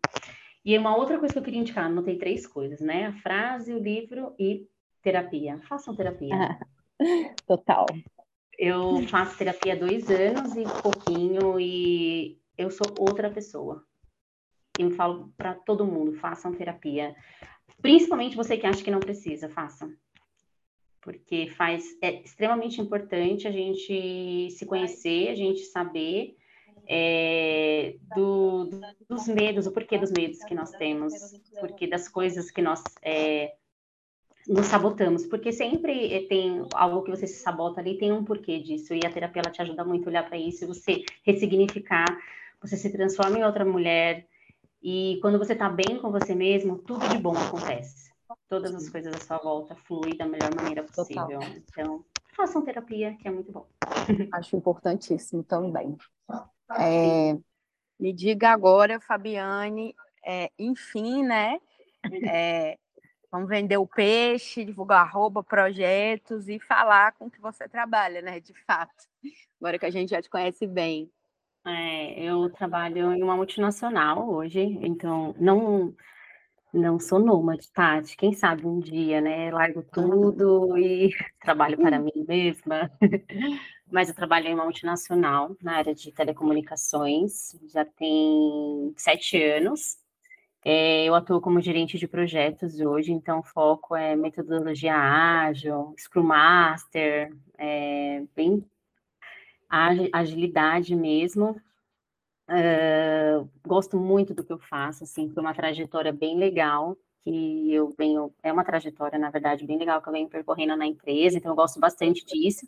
E uma outra coisa que eu queria indicar, anotei três coisas, né? A frase, o livro e terapia. Façam terapia. Ah, total. Eu faço terapia há dois anos e pouquinho e eu sou outra pessoa. Eu falo para todo mundo, façam terapia. Principalmente você que acha que não precisa, façam. Porque faz é extremamente importante a gente se conhecer, a gente saber é, do, dos medos, o porquê dos medos que nós temos, porque das coisas que nós é, nos sabotamos, porque sempre tem algo que você se sabota ali, tem um porquê disso, e a terapia ela te ajuda muito a olhar para isso, você ressignificar, você se transforma em outra mulher, e quando você está bem com você mesmo, tudo de bom acontece. Todas as coisas à sua volta fluem da melhor maneira possível. Total. Então, façam terapia, que é muito bom. Acho importantíssimo também. É, me diga agora, Fabiane, é, enfim, né? É, vamos vender o peixe, divulgar arroba, projetos e falar com que você trabalha, né? De fato. Agora que a gente já te conhece bem. É, eu trabalho em uma multinacional hoje, então não não sou nômade, Tati. Quem sabe um dia, né? Largo tudo e trabalho para mim mesma. Mas eu trabalho em uma multinacional na área de telecomunicações, já tem sete anos. É, eu atuo como gerente de projetos hoje, então o foco é metodologia ágil, Scrum Master, é, bem agilidade mesmo. Uh, gosto muito do que eu faço, assim, foi uma trajetória bem legal que eu venho, é uma trajetória, na verdade, bem legal que eu venho percorrendo na empresa, então eu gosto bastante disso.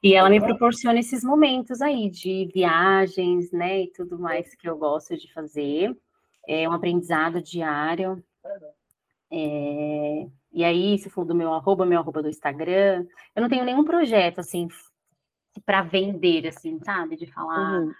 E ela me proporciona esses momentos aí de viagens, né, e tudo mais que eu gosto de fazer. É um aprendizado diário. É, e aí, se for do meu arroba, meu arroba do Instagram, eu não tenho nenhum projeto, assim, para vender, assim, sabe? De falar, uhum.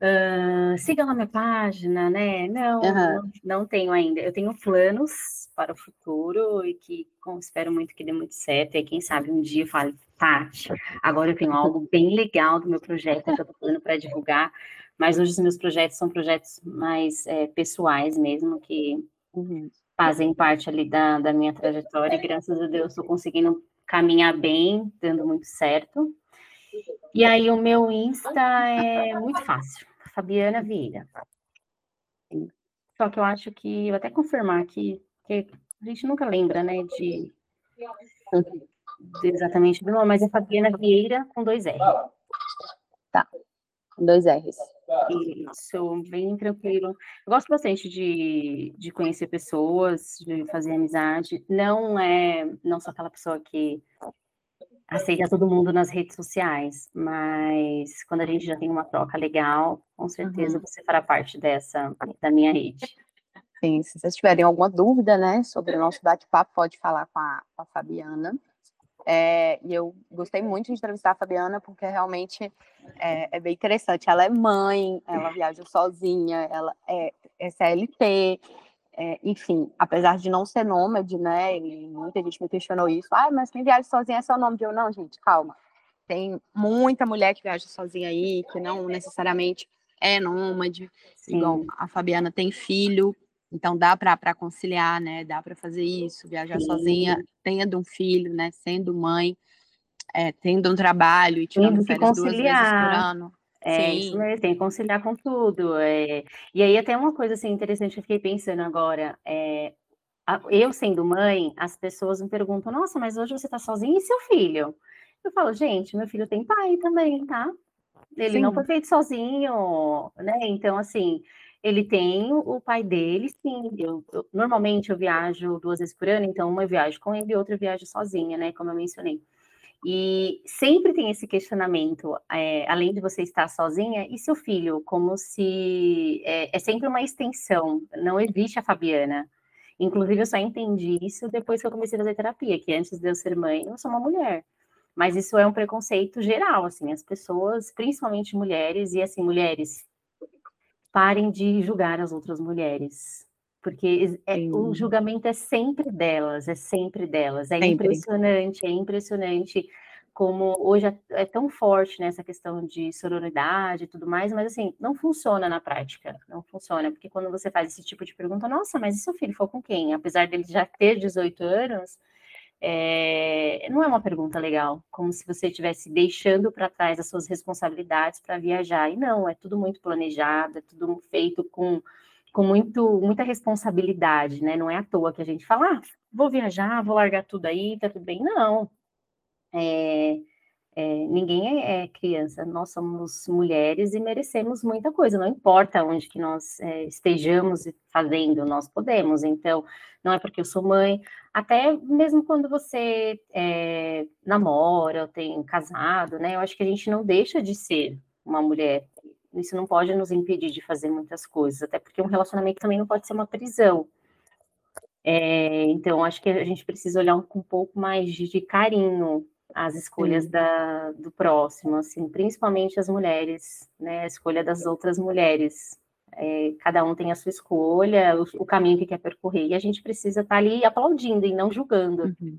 Uh, siga lá minha página, né? Não, uhum. não, não, tenho ainda. Eu tenho planos para o futuro e que com, espero muito que dê muito certo. E quem sabe um dia eu falo, Tati, agora eu tenho algo bem legal do meu projeto que eu estou plano para divulgar. Mas hoje os meus projetos são projetos mais é, pessoais mesmo, que uhum. fazem parte ali da, da minha trajetória. E graças a Deus estou conseguindo caminhar bem, dando muito certo. E aí o meu Insta é muito fácil, Fabiana Vieira. Só que eu acho que, vou até confirmar aqui, que a gente nunca lembra, né, de, de exatamente do nome, mas é Fabiana Vieira com dois R. Tá. Dois R's. Isso, bem tranquilo. Eu gosto bastante de, de conhecer pessoas, de fazer amizade. Não é, não sou aquela pessoa que aceita todo mundo nas redes sociais, mas quando a gente já tem uma troca legal, com certeza uhum. você fará parte dessa, da minha rede. Sim, se vocês tiverem alguma dúvida, né, sobre o nosso bate-papo, pode falar com a, com a Fabiana. É, e eu gostei muito de entrevistar a Fabiana, porque realmente é, é, bem interessante. Ela é mãe, ela viaja sozinha, ela é, é CLT, é, enfim, apesar de não ser nômade, né? E muita gente me questionou isso. Ah, mas quem viaja sozinha é só nome de eu? Não, gente, calma. Tem muita mulher que viaja sozinha aí, que não necessariamente é nômade. Sim. Igual a Fabiana tem filho, então dá para conciliar, né? Dá para fazer isso, viajar Sim. sozinha, tendo um filho, né? Sendo mãe, é, tendo um trabalho e tirando férias duas vezes por ano. É, Sim. isso mesmo, tem que conciliar com tudo. É... E aí até uma coisa assim, interessante que eu fiquei pensando agora, é... eu sendo mãe, as pessoas me perguntam, nossa, mas hoje você está sozinha e seu filho? Eu falo, gente, meu filho tem pai também, tá? Ele não foi feito sozinho, né? Então, assim, ele tem o pai dele, sim. Eu, eu, normalmente eu viajo duas vezes por ano, então uma eu viajo com ele e outra eu viajo sozinha, né? Como eu mencionei. E sempre tem esse questionamento, é, além de você estar sozinha, e seu filho? Como se é, é, sempre uma extensão, não existe a Fabiana. Inclusive, eu só entendi isso depois que eu comecei a fazer terapia, que antes de eu ser mãe, eu sou uma mulher. Mas isso é um preconceito geral, assim, as pessoas, principalmente mulheres, e assim, mulheres, parem de julgar as outras mulheres. Porque é, o julgamento é sempre delas, é sempre delas. É sempre. impressionante, é impressionante como hoje é, é tão forte nessa questão de sororidade e tudo mais, mas assim, não funciona na prática, não funciona, porque quando você faz esse tipo de pergunta, nossa, mas e seu filho foi com quem? Apesar dele já ter 18 anos, é, não é uma pergunta legal, como se você estivesse deixando para trás as suas responsabilidades para viajar. E não, é tudo muito planejado, é tudo feito com, com muito, muita responsabilidade, né? Não é à toa que a gente fala, ah, vou viajar, vou largar tudo aí, tá tudo bem. Não. É, é, ninguém é, é, criança, nós somos mulheres e merecemos muita coisa, não importa onde que nós é, estejamos fazendo, nós podemos. Então, não é porque eu sou mãe, até mesmo quando você é, namora ou tem casado, né? Eu acho que a gente não deixa de ser uma mulher. Isso não pode nos impedir de fazer muitas coisas, até porque um relacionamento também não pode ser uma prisão. É, então, acho que a gente precisa olhar com um pouco mais de, de carinho as escolhas da, do próximo, assim, principalmente as mulheres, né, a escolha das outras mulheres. É, cada um tem a sua escolha, o, o, caminho que quer percorrer, e a gente precisa estar tá ali aplaudindo e não julgando. Uhum.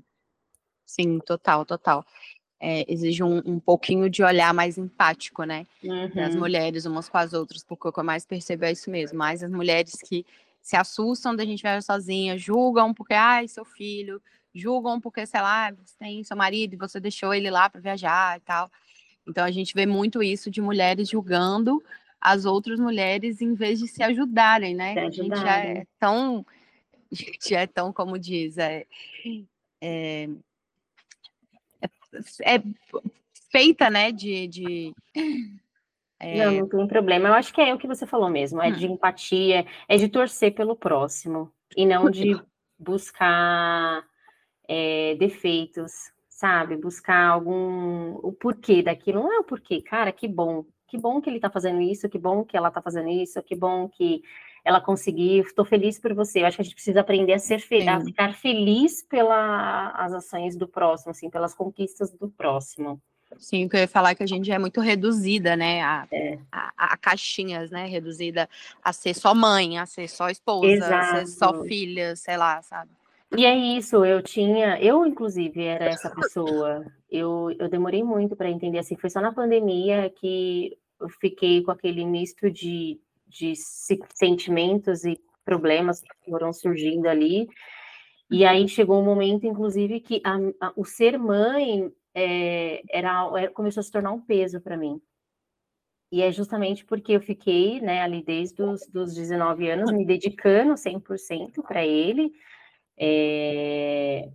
Sim, total, total. É, exige um, um, pouquinho de olhar mais empático, né? Uhum. Das mulheres umas com as outras, porque o que eu mais percebo é isso mesmo, mais as mulheres que se assustam da gente viajar sozinha, julgam porque, ai, seu filho, julgam porque, sei lá, você tem seu marido e você deixou ele lá para viajar e tal. Então a gente vê muito isso de mulheres julgando as outras mulheres em vez de se ajudarem, né? a gente já é tão, a gente é tão, como diz, é, é, é, feita, né, de, de é... Não, não tem problema. Eu acho que é o que você falou mesmo, é hum. de empatia, é de torcer pelo próximo e não de buscar é, defeitos, sabe? Buscar algum o porquê daquilo. Não é o porquê, cara, que bom. Que bom que ele tá fazendo isso, que bom que ela tá fazendo isso, que bom que ela conseguiu. Estou feliz por você. Eu acho que a gente precisa aprender a ser feliz, a ficar feliz pelas ações do próximo, assim, pelas conquistas do próximo. Sim, que eu ia falar é que a gente é muito reduzida, né? A, é. a, a, caixinhas, né? Reduzida a ser só mãe, a ser só esposa, Exato. a ser só filha, sei lá, sabe? E é isso, eu tinha, eu inclusive era essa pessoa. Eu, eu demorei muito para entender assim, foi só na pandemia que eu fiquei com aquele misto de, de sentimentos e problemas que foram surgindo ali. E aí chegou um momento, inclusive, que a, a, o ser mãe é, era, era, é, começou a se tornar um peso para mim. E é justamente porque eu fiquei né, ali desde os dos 19 anos me dedicando 100% para ele, é...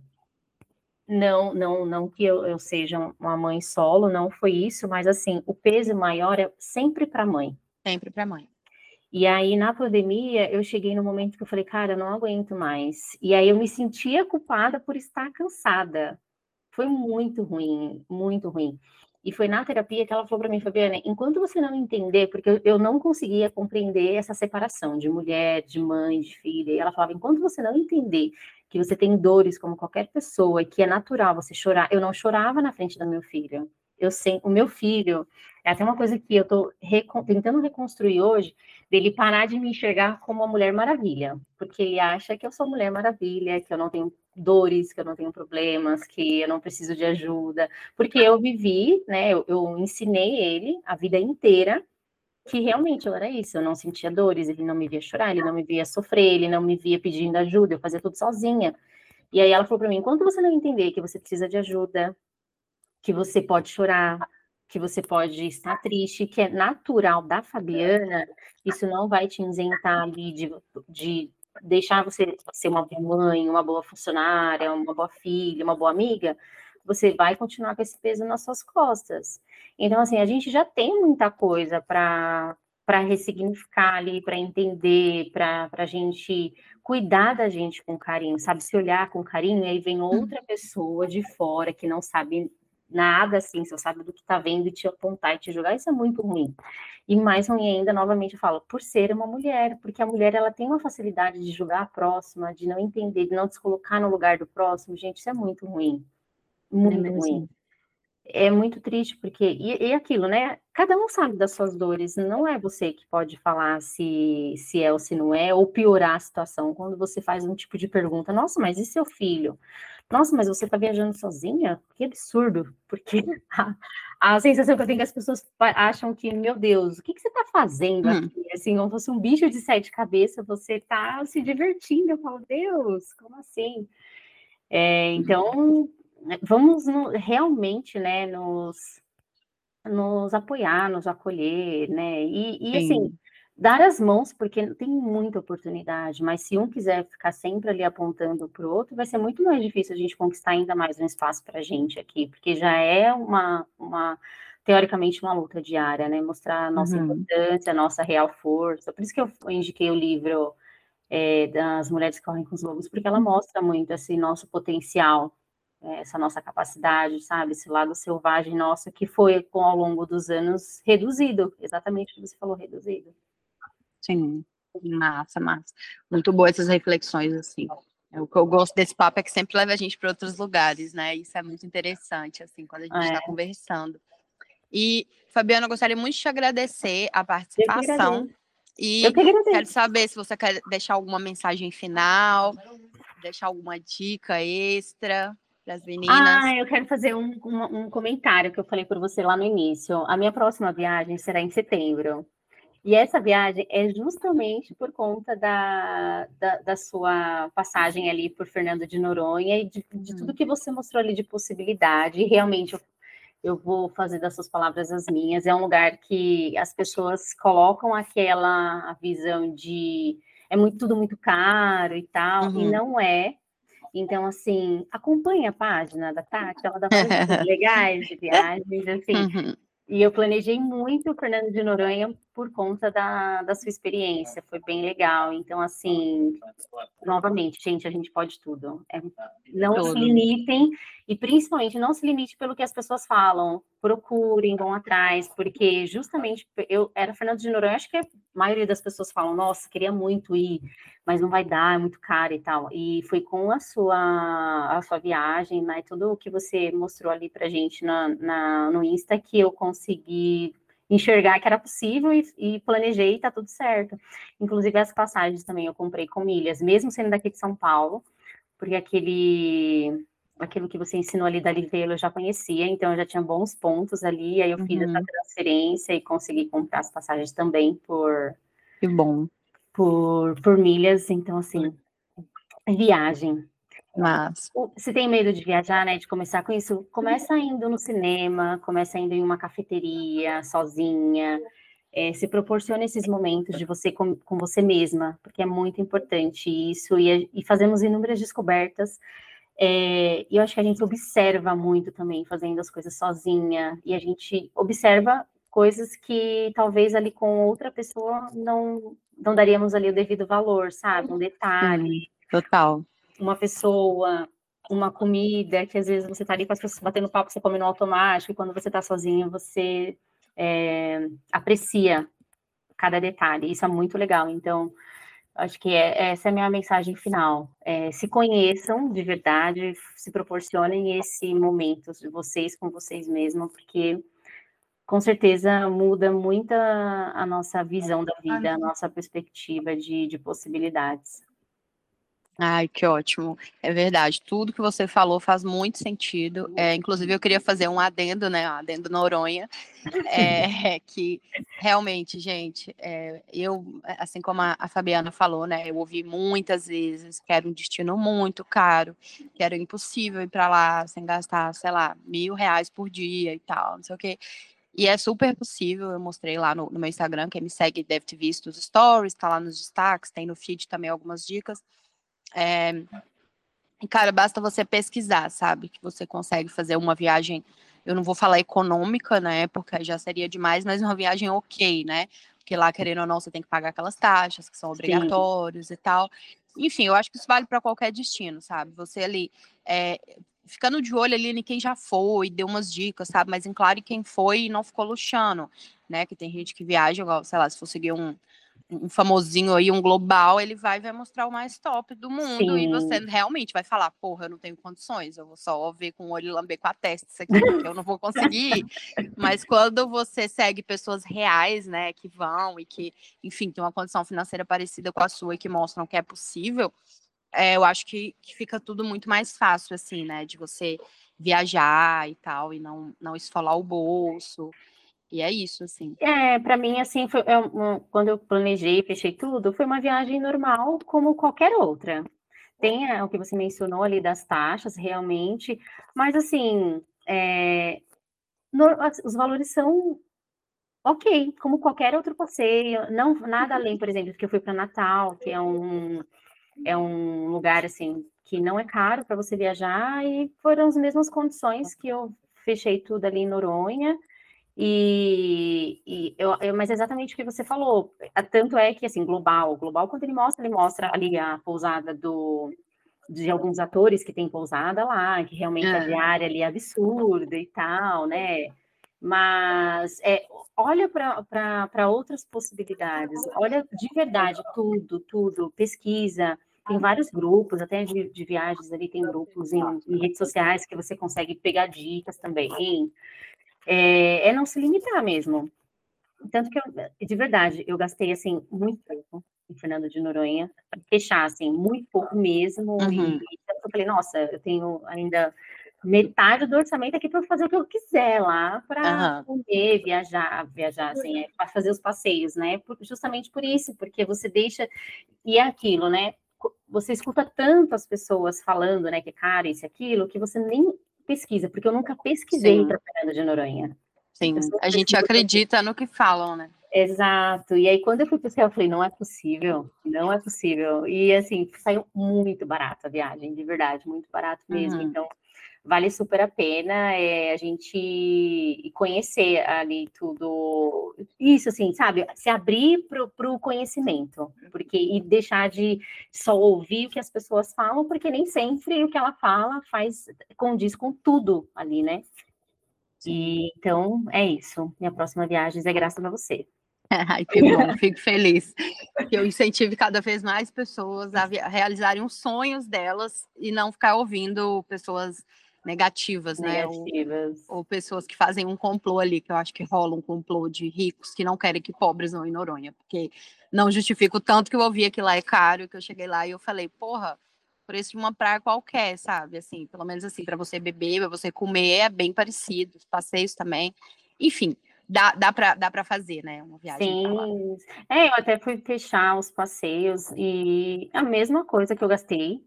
não, não, não que eu, eu seja uma mãe solo, não foi isso, mas assim, o peso maior é sempre para a mãe. Sempre para a mãe. E aí, na pandemia, eu cheguei no momento que eu falei, cara, eu não aguento mais. E aí eu me sentia culpada por estar cansada. Foi muito ruim, muito ruim. E foi na terapia que ela falou para mim, Fabiana, enquanto você não entender, porque eu não conseguia compreender essa separação de mulher, de mãe, de filha, e ela falava, enquanto você não entender que você tem dores como qualquer pessoa, que é natural você chorar, eu não chorava na frente do meu filho. Eu sei, o meu filho, é até uma coisa que eu estou recon, tentando reconstruir hoje, dele parar de me enxergar como uma mulher maravilha, porque ele acha que eu sou mulher maravilha, que eu não tenho dores, que eu não tenho problemas, que eu não preciso de ajuda, porque eu vivi, né, eu, eu ensinei ele a vida inteira que realmente eu era isso, eu não sentia dores, ele não me via chorar, ele não me via sofrer, ele não me via pedindo ajuda, eu fazia tudo sozinha. E aí ela falou para mim: enquanto você não entender que você precisa de ajuda, que você pode chorar, que você pode estar triste, que é natural da Fabiana, isso não vai te isentar ali de, de deixar você ser uma boa mãe, uma boa funcionária, uma boa filha, uma boa amiga, você vai continuar com esse peso nas suas costas. Então, assim, a gente já tem muita coisa para para ressignificar ali, para entender, para a gente cuidar da gente com carinho, sabe? Se olhar com carinho, e aí vem outra pessoa de fora que não sabe nada assim, só sabe do que tá vendo e te apontar e te julgar, isso é muito ruim. E mais ruim ainda, novamente eu falo, por ser uma mulher, porque a mulher ela tem uma facilidade de julgar a próxima, de não entender, de não se colocar no lugar do próximo, gente, isso é muito ruim. Muito é ruim. É muito triste, porque. E, e, aquilo, né? Cada um sabe das suas dores, não é você que pode falar se, se é ou se não é, ou piorar a situação. Quando você faz um tipo de pergunta, nossa, mas e seu filho? Nossa, mas você está viajando sozinha? Que absurdo, porque a, a, sensação que eu tenho é que as pessoas acham que, meu Deus, o que, que você está fazendo hum. aqui? Assim, como fosse um bicho de sete cabeças, você está se divertindo. Eu falo, Deus, como assim? É, então, vamos no, realmente, né, nos, nos apoiar, nos acolher, né? E, e assim, dar as mãos, porque tem muita oportunidade, mas se um quiser ficar sempre ali apontando para o outro, vai ser muito mais difícil a gente conquistar ainda mais um espaço para a gente aqui, porque já é uma, uma, teoricamente, uma luta diária, né? Mostrar a nossa uhum. importância, a nossa real força. Por isso que eu indiquei o livro é, das Mulheres que Correm com os Lobos, porque ela mostra muito esse nosso potencial, é, essa nossa capacidade, sabe? Esse lado selvagem nosso que foi, com ao longo dos anos, reduzido, exatamente o que você falou, reduzido. Sim, massa, massa. Muito boas essas reflexões, assim. É, o que eu gosto desse papo é que sempre leva a gente para outros lugares, né? Isso é muito interessante, assim, quando a gente está é. conversando. E, Fabiana, eu gostaria muito de te agradecer a participação. E quero saber se você quer deixar alguma mensagem final, deixar alguma dica extra para as meninas. Ah, eu quero fazer um, um, um comentário que eu falei para você lá no início. A minha próxima viagem será em setembro. E essa viagem é justamente por conta da, da, da, sua passagem ali por Fernando de Noronha e de, de tudo que você mostrou ali de possibilidade. E realmente eu, eu vou fazer das suas palavras as minhas. É um lugar que as pessoas colocam aquela visão de é muito tudo muito vários e tal, uhum. e não é. Então, assim, acompanhe a página da Tati, ela dá coisas legais de viagens, assim. Uhum. E eu planejei muito o Fernando de Noronha por conta da, da sua experiência, foi bem legal. Então, assim, novamente, gente, a gente pode tudo. É, não tudo. se limitem, e principalmente não se limite pelo que as pessoas falam. Procurem, vão atrás, porque justamente eu era Fernando de Noronha, acho que a maioria das pessoas falam, nossa, queria muito ir, mas não vai dar, é muito caro e tal. E foi com a sua, a sua viagem, né, tudo o que você mostrou ali pra gente na, na, no Insta que eu consegui enxergar que era possível e, e planejei e tá tudo certo. Inclusive as passagens também eu comprei com milhas, mesmo sendo daqui de São Paulo, porque aquele aquilo que você ensinou ali da Livelo eu já conhecia, então eu já tinha bons pontos ali, aí eu fiz essa uhum. transferência e consegui comprar as passagens também por que bom. por, por milhas, então assim viagem. Mas... Se tem medo de viajar, né, de começar com isso, começa indo no cinema, começa indo em uma cafeteria, sozinha, é, se proporciona esses momentos de você com, com, você mesma, porque é muito importante isso, e, e fazemos inúmeras descobertas, É, e eu acho que a gente observa muito também fazendo as coisas sozinha, e a gente observa coisas que talvez ali com outra pessoa não, não daríamos ali o devido valor, sabe? Um detalhe. Total. Uma pessoa, uma comida, que às vezes você está ali com as pessoas batendo papo, você come no automático, e quando você está sozinho, você é, aprecia cada detalhe. Isso é muito legal. Então, Acho que é, essa é a minha mensagem final. É, se conheçam de verdade, se proporcionem esse momento de vocês com vocês mesmos, porque com certeza muda muito a nossa visão da vida, a nossa perspectiva de, de possibilidades. Ai, que ótimo. É verdade. Tudo que você falou faz muito sentido. É, inclusive, eu queria fazer um adendo, né? Um adendo Noronha. É, que realmente, gente, é, eu, assim como a, a, Fabiana falou, né? Eu ouvi muitas vezes que era um destino muito caro, que era impossível ir para lá sem gastar, sei lá, mil reais por dia e tal, não sei o quê. E é super possível, eu mostrei lá no, no meu Instagram, quem me segue deve ter visto os stories, tá lá nos destaques, tem no feed também algumas dicas. É, cara, basta você pesquisar, sabe? Que você consegue fazer uma viagem, eu não vou falar econômica, né? Porque já seria demais, mas uma viagem ok, né? Porque lá, querendo ou não, você tem que pagar aquelas taxas que são obrigatórias Sim. e tal. Enfim, eu acho que isso vale para qualquer destino, sabe? Você ali, é, ficando de olho ali em quem já foi, deu umas dicas, sabe? Mas em claro quem foi e não ficou luxando, né? Que tem gente que viaja, sei lá, se for seguir um, um famosinho aí, um global, ele vai vai mostrar o mais top do mundo Sim. e você realmente vai falar, porra, eu não tenho condições, eu vou só ver com o olho lamber com a testa isso aqui, porque eu não vou conseguir. Mas quando você segue pessoas reais, né, que vão e que, enfim, tem uma condição financeira parecida com a sua e que mostram que é possível, é, eu acho que, que fica tudo muito mais fácil, assim, né, de você viajar e tal, e não, não esfolar o bolso. E é isso, assim. É, para mim, assim, foi, é, um, quando eu planejei, fechei tudo, foi uma viagem normal, como qualquer outra. Tem é, o que você mencionou ali das taxas, realmente, mas, assim, é, no, os valores são ok, como qualquer outro passeio, não nada além, por exemplo, que eu fui para Natal, que é um, é um lugar, assim, que não é caro para você viajar, e foram as mesmas condições que eu fechei tudo ali em Noronha, e, e eu, eu, mas é exatamente o que você falou. Tanto é que, assim, global, global, quando ele mostra, ele mostra ali a pousada do, de alguns atores que tem pousada lá, que realmente é. a diária ali é absurda e tal, né? Mas é, olha para outras possibilidades, olha de verdade tudo, tudo, pesquisa. Tem vários grupos, até de, de viagens ali, tem grupos em, em redes sociais que você consegue pegar dicas também é, é não se limitar mesmo. Tanto que, eu, de verdade, eu gastei, assim, muito tempo em Fernando de Noronha, para fechar, assim, muito pouco mesmo, uhum. e, e eu falei, nossa, eu tenho ainda metade do orçamento aqui para fazer o que eu quiser lá, para uhum. comer, viajar, viajar, assim, é, para fazer os passeios, né? Justamente por isso, porque você deixa, e é aquilo, né? Você escuta tantas pessoas falando, né, que é caro, isso e aquilo, que você nem pesquisa, porque eu nunca pesquisei para Fernando de Noronha. Sim, a gente acredita no que falam, né? Exato. E aí, quando eu fui pesquisar, eu falei, não é possível, não é possível. E assim, saiu muito barato a viagem, de verdade, muito barato mesmo. Uhum. Então, vale super a pena é, a gente conhecer ali tudo. Isso, assim, sabe? Se abrir para o conhecimento, porque e deixar de só ouvir o que as pessoas falam, porque nem sempre o que ela fala faz condiz com tudo ali, né? E, então, é isso. Minha próxima viagem é graças a você. Ai, que bom, fico feliz. Que eu incentive cada vez mais pessoas a realizarem os sonhos delas e não ficar ouvindo pessoas negativas, né? Negativas. Ou, ou, pessoas que fazem um complô ali, que eu acho que rola um complô de ricos que não querem que pobres vão em Noronha, porque não justifico tanto que eu ouvi que lá é caro, que eu cheguei lá e eu falei, porra, preço de uma praia qualquer, sabe? Assim, pelo menos assim, para você beber, para você comer, é bem parecido, os passeios também. Enfim, dá, dá para dá pra fazer, né? Uma viagem. Sim. É, eu até fui fechar os passeios e a mesma coisa que eu gastei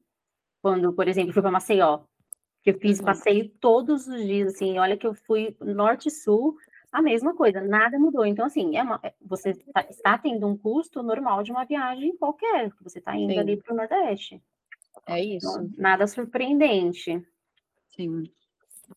quando, por exemplo, fui para Maceió eu fiz uhum. passeio todos os dias, assim, olha que eu fui norte e sul, a mesma coisa, nada mudou. Então, assim, é uma, é, você tá, está tendo um custo normal de uma viagem qualquer, que você está indo Sim. ali para o Nordeste. É isso. Nada surpreendente. Sim.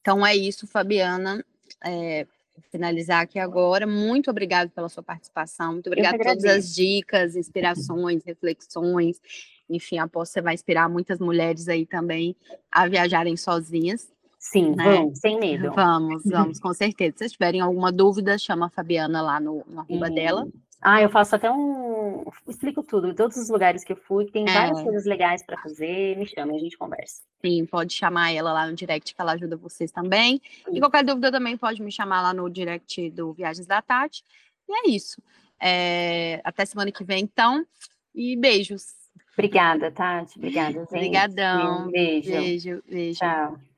Então é isso, Fabiana. É, finalizar aqui agora. Muito obrigada pela sua participação. Muito obrigada por todas as dicas, inspirações, reflexões. Enfim, aposto que você vai inspirar muitas mulheres aí também a viajarem sozinhas. Sim, né? vamos, sem medo. Vamos, vamos, com certeza. Se vocês tiverem alguma dúvida, chama a Fabiana lá no, no arroba dela. Ah, eu faço até um. Explico tudo, todos os lugares que eu fui, tem é. várias coisas legais para fazer, me chama, a gente conversa. Sim, pode chamar ela lá no direct, que ela ajuda vocês também. Sim. E qualquer dúvida também pode me chamar lá no direct do Viagens da Tati. E é isso. É... Até semana que vem, então. E beijos. Obrigada, Tati. Obrigada, gente. Obrigadão. Beijo. Beijo, beijo. Tchau.